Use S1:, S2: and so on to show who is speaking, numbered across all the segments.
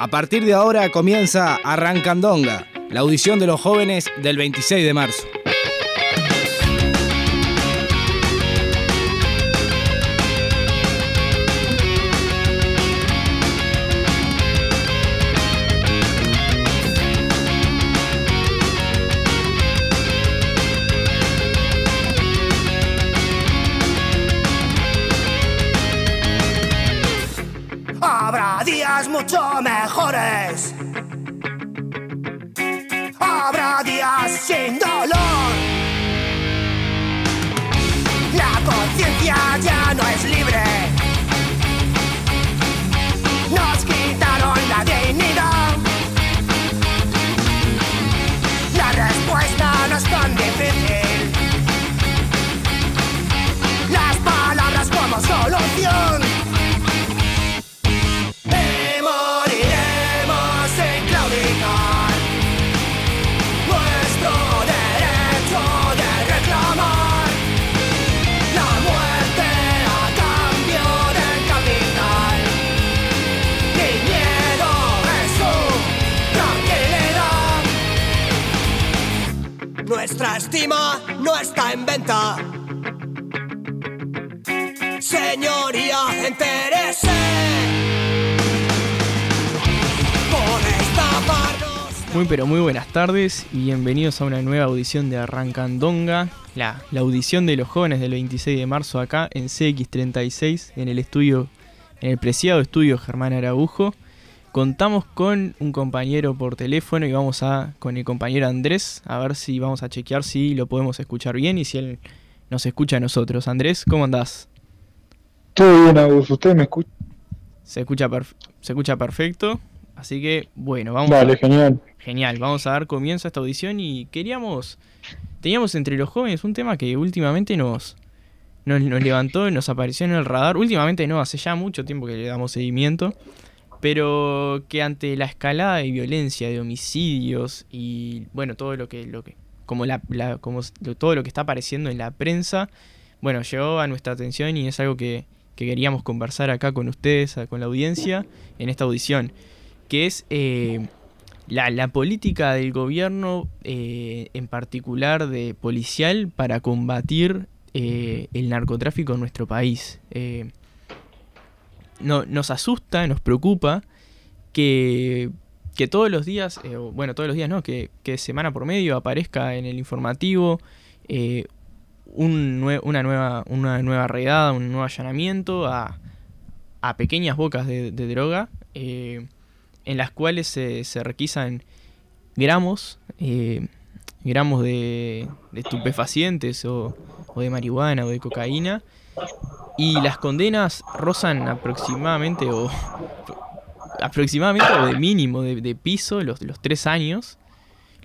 S1: A partir de ahora comienza Arrancandonga, la audición de los jóvenes del 26 de marzo.
S2: Conciencia ya Nuestra estima no está en venta Señoría, entérese por.
S3: Muy pero muy buenas tardes y bienvenidos a una nueva audición de Arrancandonga, la, la audición de los jóvenes del 26 de marzo acá en CX36 en el estudio, en el preciado estudio Germán Araujo. Contamos con un compañero por teléfono y vamos a con el compañero Andrés a ver si vamos a chequear si lo podemos escuchar bien y si él nos escucha a nosotros. Andrés, ¿cómo andás?
S4: Todo bien, Agus. ¿Usted me escucha?
S3: Se escucha, se escucha perfecto, así que bueno, vamos
S4: Vale,
S3: a...
S4: genial.
S3: Genial, vamos a dar comienzo a esta audición y queríamos, teníamos entre los jóvenes un tema que últimamente nos, nos, nos levantó, nos apareció en el radar, últimamente no, hace ya mucho tiempo que le damos seguimiento, pero que ante la escalada de violencia, de homicidios y bueno, todo lo que, lo que como, la, la- como todo lo que está apareciendo en la prensa, bueno, llegó a nuestra atención y es algo que, que queríamos conversar acá con ustedes, con la audiencia, en esta audición, que es... eh, la, política del gobierno, eh, en particular de policial, para combatir eh, el narcotráfico en nuestro país. No, nos asusta, nos preocupa que, que todos los días, eh, bueno, todos los días no, que, que semana por medio aparezca en el informativo eh, un una, nueva, una nueva redada, un nuevo allanamiento a, a pequeñas bocas de, droga. eh, en las cuales se, se requisan gramos, gramos de, de estupefacientes o, o de marihuana o de cocaína, y las condenas rozan aproximadamente o aproximadamente o de mínimo de, de piso los, los tres años,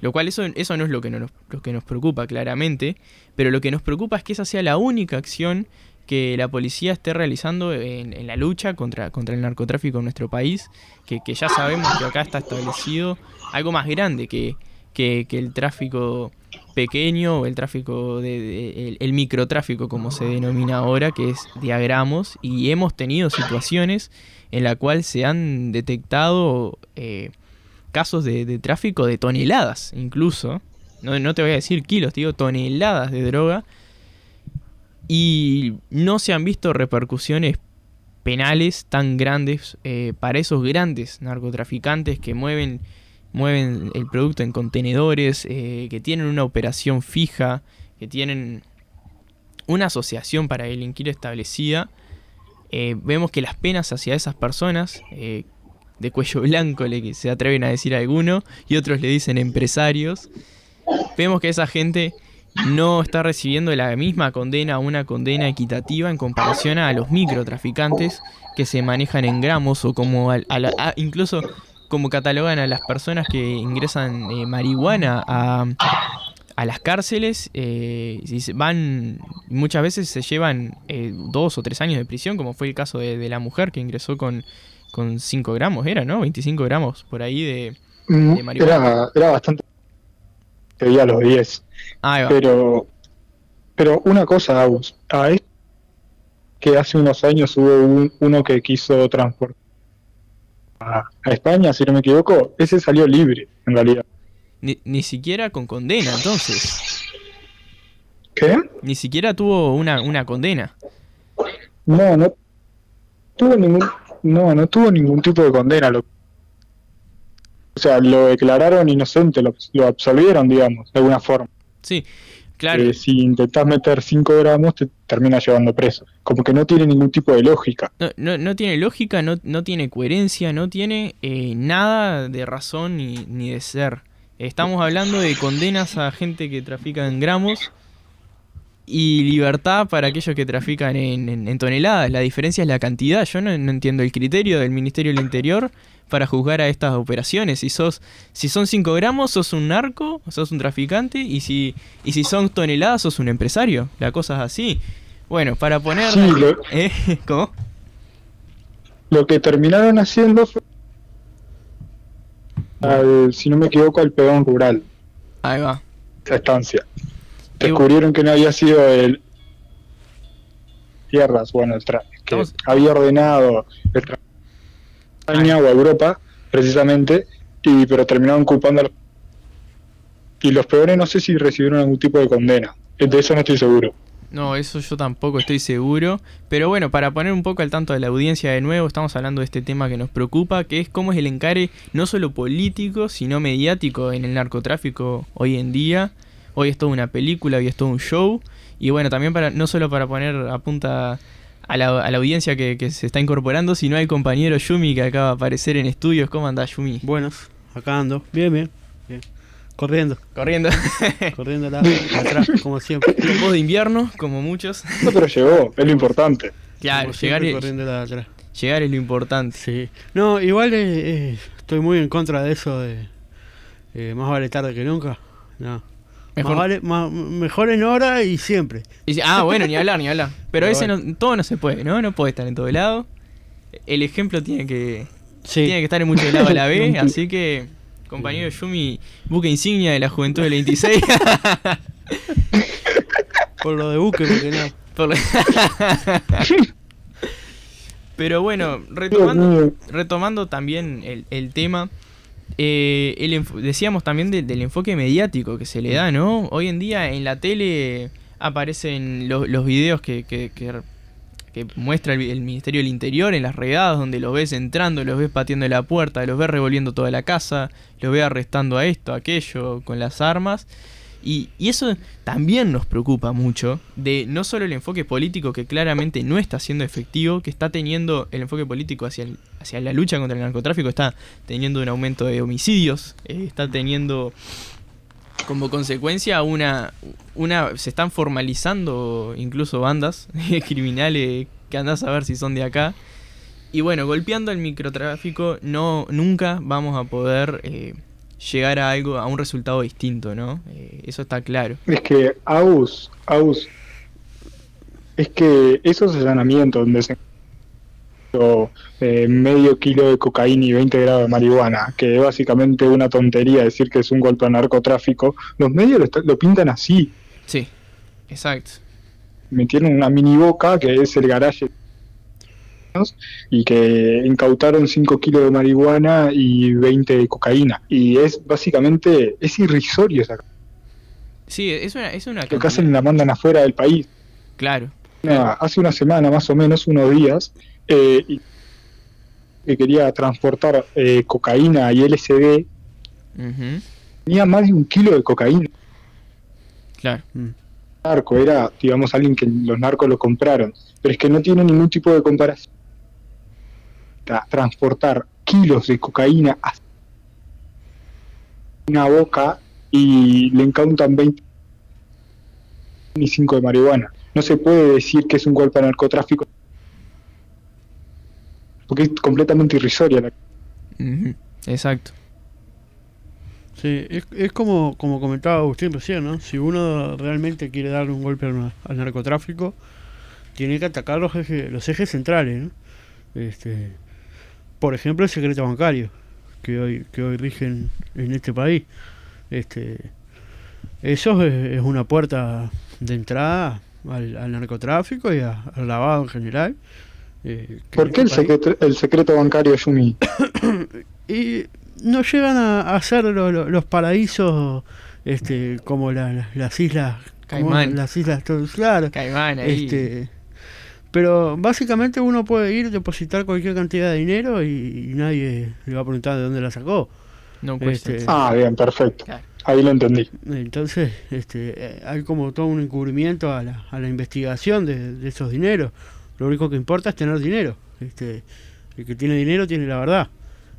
S3: lo cual eso, eso no es lo que, nos, lo que nos preocupa claramente, pero lo que nos preocupa es que esa sea la única acción que la policía esté realizando en, en la lucha contra, contra el narcotráfico en nuestro país, que, que ya sabemos que acá está establecido algo más grande que, que, que el tráfico pequeño el tráfico de, el, microtráfico como se denomina ahora que es diagramos y hemos tenido situaciones en la cual se han detectado eh, casos de, de tráfico de toneladas incluso no, no te voy a decir kilos te digo toneladas de droga y no se han visto repercusiones penales tan grandes eh, para esos grandes narcotraficantes que mueven, mueven el producto en contenedores, eh, que tienen una operación fija, que tienen una asociación para delinquir establecida. Eh, vemos que las penas hacia esas personas, eh, de cuello blanco le que se atreven a decir alguno, y otros le dicen empresarios, vemos que esa gente no está recibiendo la misma condena, una condena equitativa en comparación a los microtraficantes que se manejan en gramos o como a a- incluso como catalogan a las personas que ingresan eh, marihuana a, a las cárceles, eh, van muchas veces se llevan eh, dos o tres años de prisión, como fue el caso de, de la mujer que ingresó con, con 5 gramos, era, ¿no? 25 gramos por ahí de... De marihuana.
S4: Era, era bastante. Veía los 10.
S3: Ah, ahí va.
S4: Pero, pero una cosa, Agus. A esto que hace unos años hubo un- uno que quiso transportar a, a España, si no me equivoco, ese salió libre, en realidad.
S3: Ni, ni siquiera con condena, entonces.
S4: ¿Qué?
S3: Ni siquiera tuvo una, una condena.
S4: No, no tuvo ningún, no, no tuvo ningún tipo de condena. Lo, o sea, lo declararon inocente, lo, lo absolvieron, digamos, de alguna forma.
S3: Sí, claro.
S4: Eh, si intentás meter 5 gramos, te termina llevando preso. Como que no tiene ningún tipo de lógica.
S3: No, no, no tiene lógica, no, no tiene coherencia, no tiene eh, nada de razón ni, ni de ser. Estamos hablando de condenas a gente que trafica en gramos y libertad para aquellos que trafican en, en- en toneladas. La diferencia es la cantidad. Yo no, no entiendo el criterio del Ministerio del Interior para juzgar a estas operaciones. Si sos, si son 5 gramos, sos un narco, sos un traficante, y si, y si son toneladas, sos un empresario. La cosa es así. Bueno, para poner...
S4: Sí, lo-
S3: ¿Eh? ¿Cómo?
S4: Lo que terminaron haciendo fue, al, si no me equivoco, al peón rural,
S3: Ahí va.
S4: esa estancia. Descubrieron que no había sido el tierras, bueno, el tra- que había ordenado el tra- España o a Europa, precisamente, y pero terminaron culpando a los... Y los peones no sé si recibieron algún tipo de condena. De eso no estoy seguro.
S3: No, eso yo tampoco estoy seguro. Pero bueno, para poner un poco al tanto de la audiencia de nuevo, estamos hablando de este tema que nos preocupa, que es cómo es el encare no solo político, sino mediático en el narcotráfico hoy en día. Hoy es toda una película, hoy es todo un show. Y bueno, también para no solo para poner a punta a la, a la audiencia que, que se está incorporando, sino al compañero Yumi que acaba de aparecer en estudios. ¿Cómo andás, Yumi?
S5: Buenos, acá ando. Bien, bien. bien. Corriendo,
S3: Corriendo.
S5: corriendo la, atrás, como siempre.
S3: Voz de invierno, como muchos.
S4: No, pero llegó, es lo importante.
S3: Claro,
S5: Como
S3: llegar
S5: siempre, corriendo la atrás.
S3: llegar es lo importante.
S5: Sí. No, igual eh, eh, estoy muy en contra de eso de eh, más vale tarde que nunca. No.
S3: Mejor-
S5: Más vale, más- mejor en hora y siempre.
S3: Y ah, bueno, ni hablar, ni hablar. Pero
S5: Pero
S3: ese
S5: bueno.
S3: no, todo no se puede, ¿no? No puede estar en todo lado. El ejemplo tiene que,
S5: Sí.
S3: tiene que estar en muchos lados a la vez, así que, compañero Yumi, buque insignia de la juventud del 26.
S5: Por lo de buque, porque no.
S3: Por lo- Pero bueno, retomando, retomando también el, el tema, eh, el decíamos también de- del enfoque mediático que se le da, ¿no? Hoy en día en la tele aparecen lo- los videos que, que- que- muestra el, el Ministerio del Interior en las redadas, donde los ves entrando, los ves pateando la puerta, los ves revolviendo toda la casa, los ves arrestando a esto, a aquello, con las armas. Y, y eso también nos preocupa mucho, de no solo el enfoque político que claramente no está siendo efectivo, que está teniendo el enfoque político hacia, el- hacia la lucha contra el narcotráfico, está teniendo un aumento de homicidios, eh, está teniendo como consecuencia una, una se están formalizando incluso bandas criminales que andás a ver si son de acá. Y bueno, golpeando el microtráfico no nunca vamos a poder eh, llegar a algo, a un resultado distinto, ¿no? Eh, eso está claro.
S4: Es que AUS, AUS, es que esos allanamientos donde se eh, medio kilo de cocaína y 20 grados de marihuana, que es básicamente una tontería decir que es un golpe al narcotráfico, los medios lo pintan así.
S3: Sí, exacto.
S4: Metieron una mini boca que es el garaje y que incautaron 5 kilos de marihuana y 20 de cocaína. Y es básicamente, es irrisorio esa
S3: Sí, es una, es una
S4: Lo que hacen la mandan afuera del país.
S3: Claro.
S4: Una- hace una semana más o menos, unos días, eh, y- que quería transportar eh, cocaína y LSD,
S3: Ujú,
S4: tenía más de un kilo de cocaína.
S3: Claro.
S5: Mm.
S4: Narco, era, digamos, alguien que los narcos lo compraron, pero es que no tiene ningún tipo de comparación. Tra- transportar kilos de cocaína a una boca y le incautan 20 y 5 de marihuana. No se puede decir que es un golpe al narcotráfico porque es completamente irrisoria la
S3: Exacto.
S5: Sí, es, es como, como comentaba Agustín recién, ¿no? Si uno realmente quiere darle un golpe al, al narcotráfico, tiene que atacar los ejes, los ejes centrales, ¿no? Este, por ejemplo, el secreto bancario, que hoy, que hoy rige en, este país. Este, eso es, es una puerta de entrada al, al narcotráfico y a- al lavado en general. eh, que
S4: ¿Por qué el
S5: este país-
S4: secreto, el secreto bancario Yumi?
S5: y no llegan a, a ser lo- lo- los paraísos este, como la- las islas como
S3: Caimán.
S5: las islas claro
S3: Caimán ahí.
S5: este pero básicamente uno puede ir depositar cualquier cantidad de dinero y, y nadie le va a preguntar de dónde la sacó
S3: no cuesta.
S5: este,
S4: Ah, bien, perfecto.
S3: Claro.
S4: Ahí lo entendí.
S5: entonces este eh, hay como todo un encubrimiento a la, a la investigación de, de esos dineros lo único que importa es tener dinero este el que tiene dinero tiene la verdad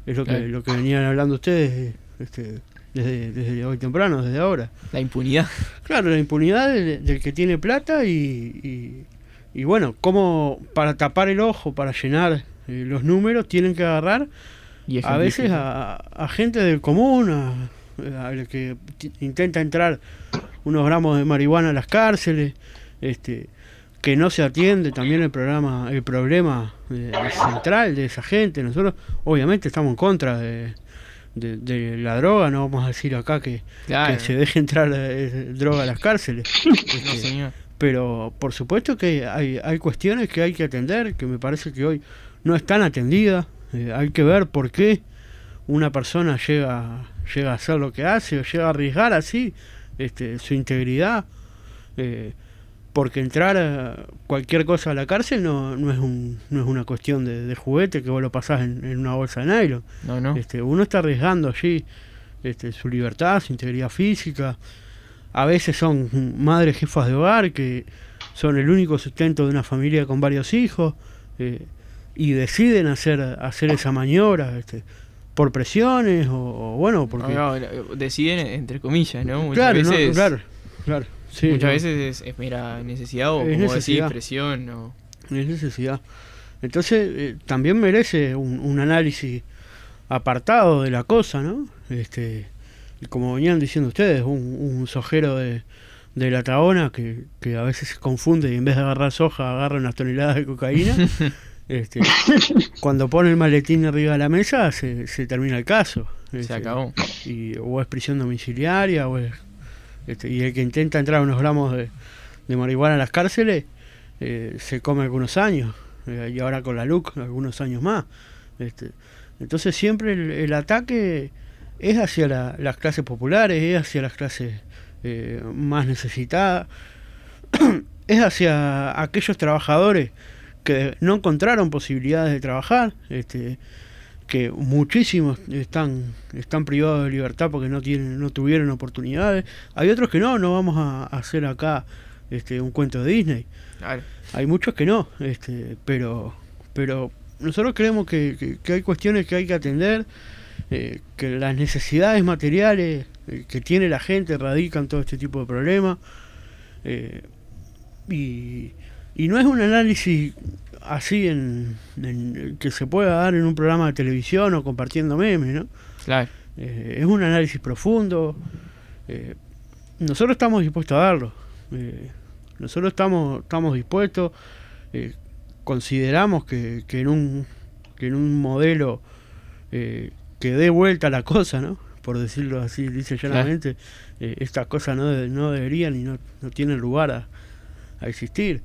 S5: es lo que
S3: Claro.
S5: lo que venían hablando ustedes este desde, desde hoy temprano desde ahora
S3: La impunidad.
S5: Claro, la impunidad del, del que tiene plata y, y, y bueno, como para tapar el ojo, para llenar eh, los números, tienen que agarrar
S3: Y
S5: a veces a, a gente del común, a, a que intenta entrar unos gramos de marihuana a las cárceles, este que no se atiende también el programa el problema eh, central de esa gente nosotros obviamente estamos en contra de, de, de la droga no vamos a decir acá que,
S3: Claro.
S5: que se deje entrar eh, droga a las cárceles.
S3: No,
S5: Este,
S3: señor.
S5: Pero por supuesto que hay, hay cuestiones que hay que atender, que me parece que hoy no están atendidas. Eh, hay que ver por qué una persona llega, llega a hacer lo que hace o llega a arriesgar así este, su integridad. Eh, porque entrar a cualquier cosa a la cárcel no, no, es, un, no es una cuestión de, de juguete que vos lo pasás en, en una bolsa de nylon.
S3: No, no.
S5: Este, uno está arriesgando allí este, su libertad, su integridad física. A veces son madres jefas de hogar que son el único sustento de una familia con varios hijos eh, y deciden hacer, hacer esa maniobra este, por presiones o, o bueno, porque...
S3: No, no, deciden entre comillas, ¿no? Muchas
S5: claro, no,
S3: veces,
S5: claro, claro. sí,
S3: muchas veces es, es mera necesidad o
S5: Es
S3: como decís, presión o
S5: Es necesidad. Entonces, eh, también merece un, un análisis apartado de la cosa, ¿no? Este, como venían diciendo ustedes, un, un sojero de, de la Taona que, que a veces se confunde y en vez de agarrar soja agarra unas toneladas de cocaína. este, cuando pone el maletín arriba de la mesa se, se termina el caso.
S3: se
S5: Este,
S3: acabó.
S5: y, o es prisión domiciliaria o es, este, y el que intenta entrar unos gramos de, de marihuana a las cárceles eh, se come algunos años eh, y ahora con la LUC algunos años más este, entonces siempre el, el ataque es hacia la- las clases populares es hacia las clases eh, más necesitadas. Es hacia aquellos trabajadores que no encontraron posibilidades de trabajar este, que muchísimos están están privados de libertad porque no tienen no tuvieron oportunidades. Hay otros que no no vamos a hacer acá este un cuento de Disney.
S3: Claro.
S5: hay muchos que no este pero pero nosotros creemos que, que- que hay cuestiones que hay que atender eh, que las necesidades materiales eh, que tiene la gente radican todo este tipo de problemas eh, y, y no es un análisis así en, en- que se pueda dar en un programa de televisión o compartiendo memes, ¿no?
S3: Claro.
S5: Es un análisis profundo. nosotros estamos dispuestos a darlo. nosotros estamos, estamos dispuestos. consideramos que, que en un que en un modelo eh, que dé vuelta la cosa, ¿no? Por decirlo así, dice llanamente, eh, estas cosas no, de- no deberían y no, no tienen lugar a, a existir.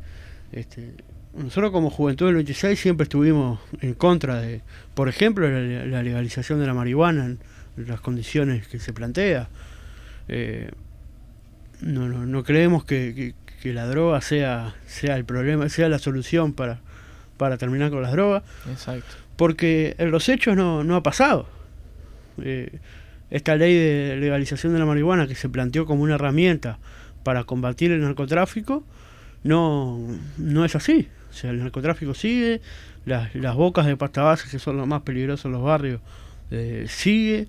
S5: Este, nosotros como Juventud del 26 siempre estuvimos en contra de, por ejemplo, la, la legalización de la marihuana en las condiciones que se plantea. Eh, no, no, no creemos que, que- que la droga sea, sea el problema, sea la solución para, para terminar con las drogas,
S3: Exacto.
S5: porque en los hechos no, no ha pasado. Eh, esta ley de legalización de la marihuana que se planteó como una herramienta para combatir el narcotráfico, no, no es así. O sea, el narcotráfico sigue, las, las bocas de pasta base, que son los más peligrosos en los barrios, eh, sigue.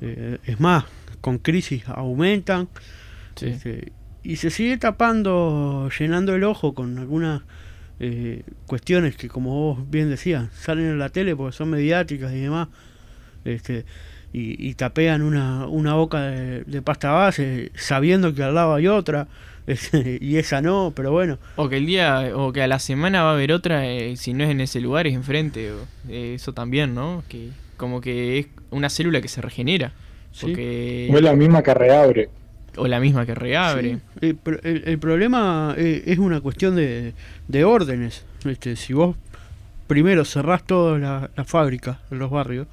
S5: Eh, es más, con crisis aumentan.
S3: Sí.
S5: Este, y se sigue tapando, llenando el ojo con algunas eh, cuestiones que, como vos bien decías, salen en la tele porque son mediáticas y demás. Este, y, y tapean una, una boca de, de pasta base sabiendo que al lado hay otra y esa no, pero bueno.
S3: O que el día, o que a la semana va a haber otra, eh, si no es en ese lugar, es enfrente. o- eh, eso también, ¿no? Que como que es una célula que se regenera.
S5: Sí.
S3: Porque,
S4: O es la misma que reabre.
S3: o la misma que reabre.
S5: Sí, eh, pero el, el problema es una cuestión de, de órdenes. Este, si vos primero cerrás toda la, la fábrica los barrios,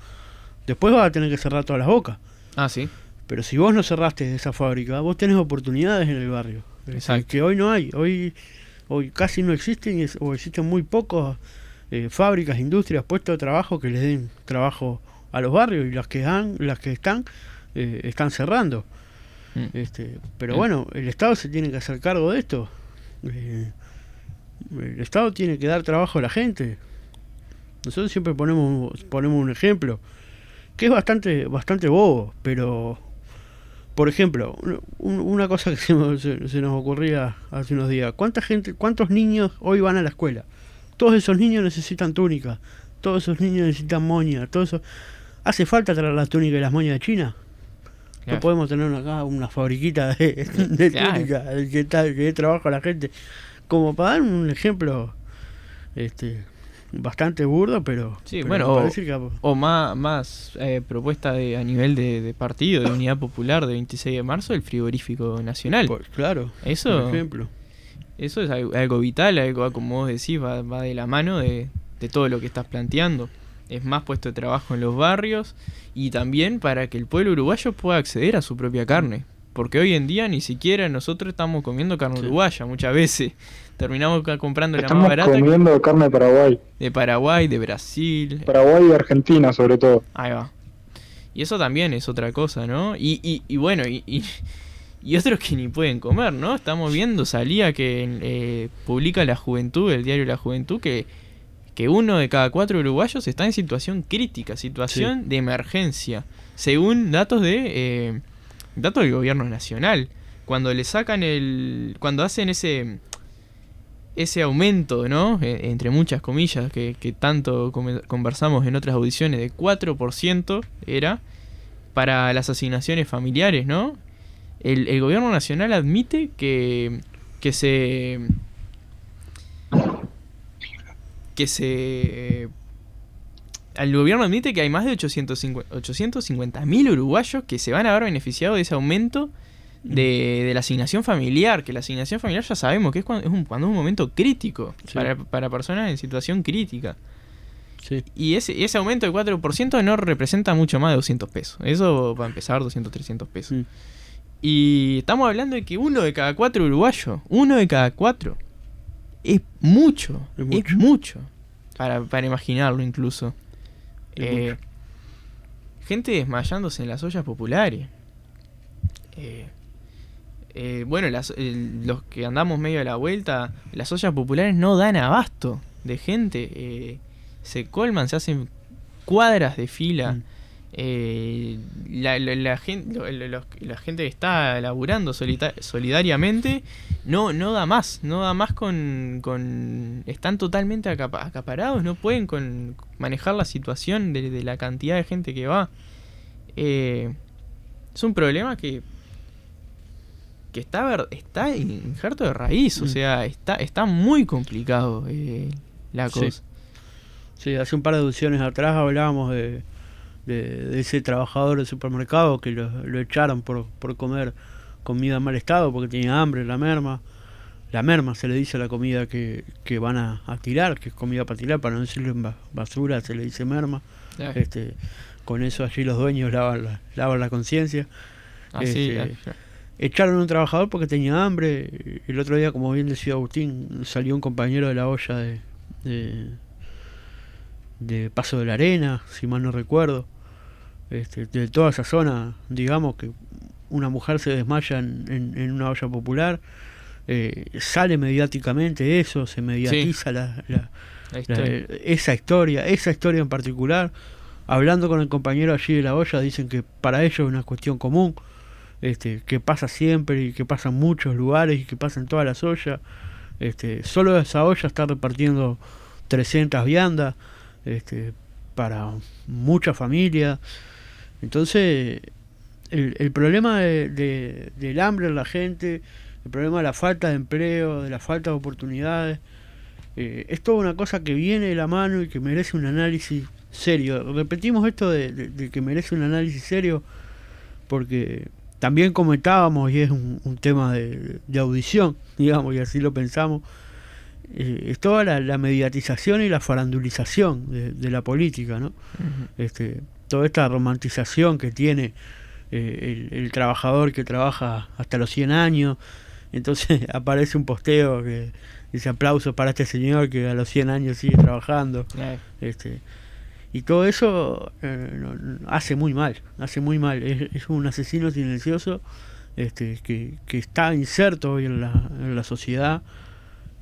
S5: Después vas a tener que cerrar todas las bocas.
S3: Ah, sí.
S5: Pero si vos no cerraste esa fábrica, vos tenés oportunidades en el barrio.
S3: Exacto.
S5: Que hoy no hay. Hoy, hoy casi no existen o existen muy pocos eh, fábricas, industrias, puestos de trabajo que les den trabajo a los barrios y las que han, las que están eh, están cerrando.
S3: Mm.
S5: Este, pero
S3: Mm.
S5: bueno, el Estado se tiene que hacer cargo de esto. Eh, el Estado tiene que dar trabajo a la gente. Nosotros siempre ponemos, ponemos un ejemplo que es bastante, bastante bobo, pero por ejemplo, un- una cosa que se, nos- se- se nos ocurría hace unos días, ¿cuánta gente, cuántos niños hoy van a la escuela? Todos esos niños necesitan túnica, todos esos niños necesitan moña, todo eso. ¿Hace falta traer las túnicas y las moñas de China?
S3: Claro.
S5: No podemos tener acá una fabriquita de, de
S3: Claro.
S5: túnica que, está, que dé trabajo a la gente. Como para dar un ejemplo este bastante burdo, pero,
S3: Sí,
S5: pero
S3: bueno, o-
S5: parece que-
S3: O más, más eh, propuesta de, a nivel de, de partido, de unidad popular de 26 de marzo, el frigorífico nacional.
S5: por- claro,
S3: Eso-
S5: por ejemplo.
S3: Eso es algo, algo vital, algo como vos decís, va, va de la mano de, de todo lo que estás planteando. Es más puesto de trabajo en los barrios y también para que el pueblo uruguayo pueda acceder a su propia carne. Porque hoy en día ni siquiera nosotros estamos comiendo carne
S5: Sí.
S3: uruguaya muchas veces. Terminamos comprando la más
S4: Estamos
S3: barata
S4: comiendo carne de Paraguay.
S3: de Paraguay, de Brasil.
S4: Paraguay y Argentina, sobre todo.
S3: Ahí va. Y eso también es otra cosa, ¿no? Y, y, y bueno, y, y, y otros que ni pueden comer, ¿no? Estamos viendo, salía que eh, publica La Juventud, el diario La Juventud, que, que uno de cada cuatro uruguayos está en situación crítica, situación de emergencia, según datos de eh, datos del gobierno nacional. Cuando le sacan el... cuando hacen ese ese aumento, ¿no? Eh, entre muchas comillas, que, tanto conversamos en otras audiciones, de 4% era para las asignaciones familiares, ¿no? El, gobierno nacional admite que, que se... que se... El gobierno admite que hay más de 850 mil uruguayos que se van a ver beneficiados de ese aumento de, de la asignación familiar, que la asignación familiar ya sabemos que es cuando es un, cuando es un momento crítico
S5: Sí.
S3: para, para personas en situación crítica.
S5: Sí.
S3: Y ese, ese aumento del 4% no representa mucho más de 200 pesos. Eso va a empezar 200, 300 pesos.
S5: Mm.
S3: Y estamos hablando de que uno de cada cuatro uruguayos, uno de cada cuatro, es mucho,
S5: Es
S3: es
S5: mucho.
S3: mucho, para, para imaginarlo incluso. Eh, gente desmayándose en las ollas populares. Eh, eh, bueno, las- el- los que andamos medio a la vuelta, las ollas populares no dan abasto de gente. eh, se colman, se hacen cuadras de fila.
S5: Mm.
S3: Eh, la, la- la gente que está laburando solidariamente no, no da más, no da más con, con están totalmente acapa- acaparados, no pueden con manejar la situación de, de la cantidad de gente que va. Eh, es un problema que que está está injerto de raíz, o
S5: Mm.
S3: sea, está está muy complicado eh, la cosa.
S5: Sí, hace un par de audiciones atrás hablábamos de, de, de ese trabajador del supermercado que lo, lo echaron por, por comer comida en mal estado porque tenía hambre, la merma. La merma se le dice a la comida que, que van a, a tirar, que es comida para tirar, para no ba- basura, se le dice merma. Este, con eso allí los dueños lavan la, lavan la conciencia.
S3: así,
S5: este,
S3: ya.
S5: Echaron a un trabajador porque tenía hambre. El otro día, como bien decía Agustín, salió un compañero de la olla de, de, de Paso de la Arena, si mal no recuerdo. Este, de toda esa zona, digamos que una mujer se desmaya en, en- en una olla popular. eh, sale mediáticamente eso, se mediatiza la- la,
S3: La
S5: la-
S3: historia.
S5: esa historia, esa historia en particular. Hablando con el compañero allí de la olla, dicen que para ellos es una cuestión común, este, que pasa siempre y que pasa en muchos lugares y que pasa en todas las ollas. Este, solo esa olla está repartiendo 300 viandas este, para muchas familias. Entonces, el, problema de- de- del hambre en la gente, el problema de la falta de empleo, de la falta de oportunidades, eh, es toda una cosa que viene de la mano y que merece un análisis serio. Repetimos esto de que merece un análisis serio porque también comentábamos, y es un, un tema de, de audición, digamos, y así lo pensamos, eh, es toda la, la mediatización y la farandulización de, de la política, ¿no? Este, toda esta romantización que tiene eh, el, el trabajador que trabaja hasta los 100 años. Entonces aparece un posteo que dice aplausos para este señor que a los 100 años sigue trabajando. Este, y todo eso eh, hace muy mal, hace muy mal. Es, es un asesino silencioso este, que, que está inserto hoy en la, en la sociedad.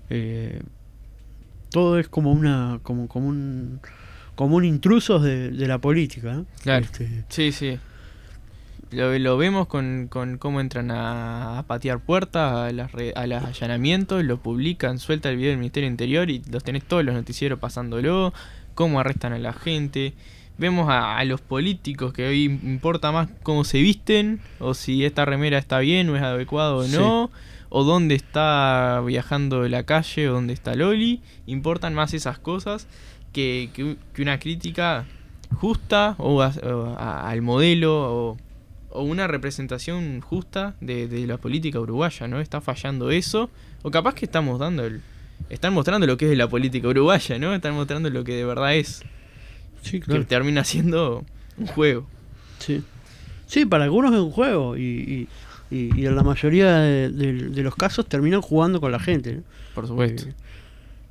S5: Eh, todo es como una como, como un como un intruso de, de la política. ¿no?
S3: Claro.
S5: Este,
S3: Sí, sí. Lo, lo vemos con, con cómo entran a, a patear puertas, a, las re- a los allanamientos, lo publican, suelta el video del Ministerio Interior y los tenés todos los noticieros pasándolo, cómo arrestan a la gente. Vemos a, a los políticos que hoy importa más cómo se visten, o si esta remera está bien o es adecuado o
S5: Sí.
S3: no, o dónde está viajando la calle o dónde está Loli. Importan más esas cosas que, que u- que una crítica justa o, a- o a- al modelo o, o una representación justa de, de la política uruguaya, ¿no? Está fallando eso. O capaz que estamos dando el... Están mostrando lo que es la política uruguaya, ¿no? Están mostrando lo que de verdad es.
S5: sí,
S3: Que
S5: claro.
S3: termina siendo un juego.
S5: Sí. Sí, para algunos es un juego y, y, y- y en la mayoría de, de- de los casos terminan jugando con la gente. ¿no?
S3: Por supuesto.
S5: Eh,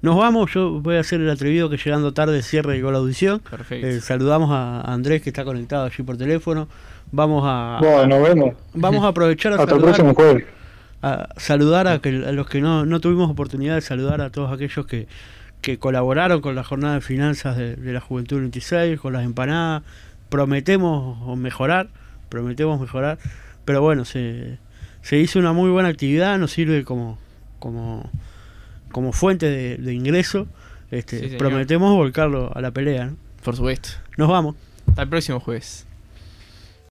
S5: Nos vamos, yo voy a hacer el atrevido que llegando tarde cierre con la audición.
S3: Perfecto.
S5: Eh, saludamos a Andrés que está conectado allí por teléfono. Vamos a
S4: Bueno, nos vemos.
S5: vamos a aprovechar a
S4: Hasta el próximo jueves.
S5: A, saludar a, que, a los que no, no tuvimos oportunidad de saludar a todos aquellos que, que colaboraron con la jornada de finanzas de, de la Juventud 26, con las empanadas. Prometemos mejorar, prometemos mejorar, pero bueno, se, se hizo una muy buena actividad, nos sirve como, como, como fuente de, de ingreso. Este,
S3: Sí,
S5: prometemos volcarlo a la pelea. ¿no?
S3: Por supuesto.
S5: Nos vamos.
S3: Hasta el próximo jueves.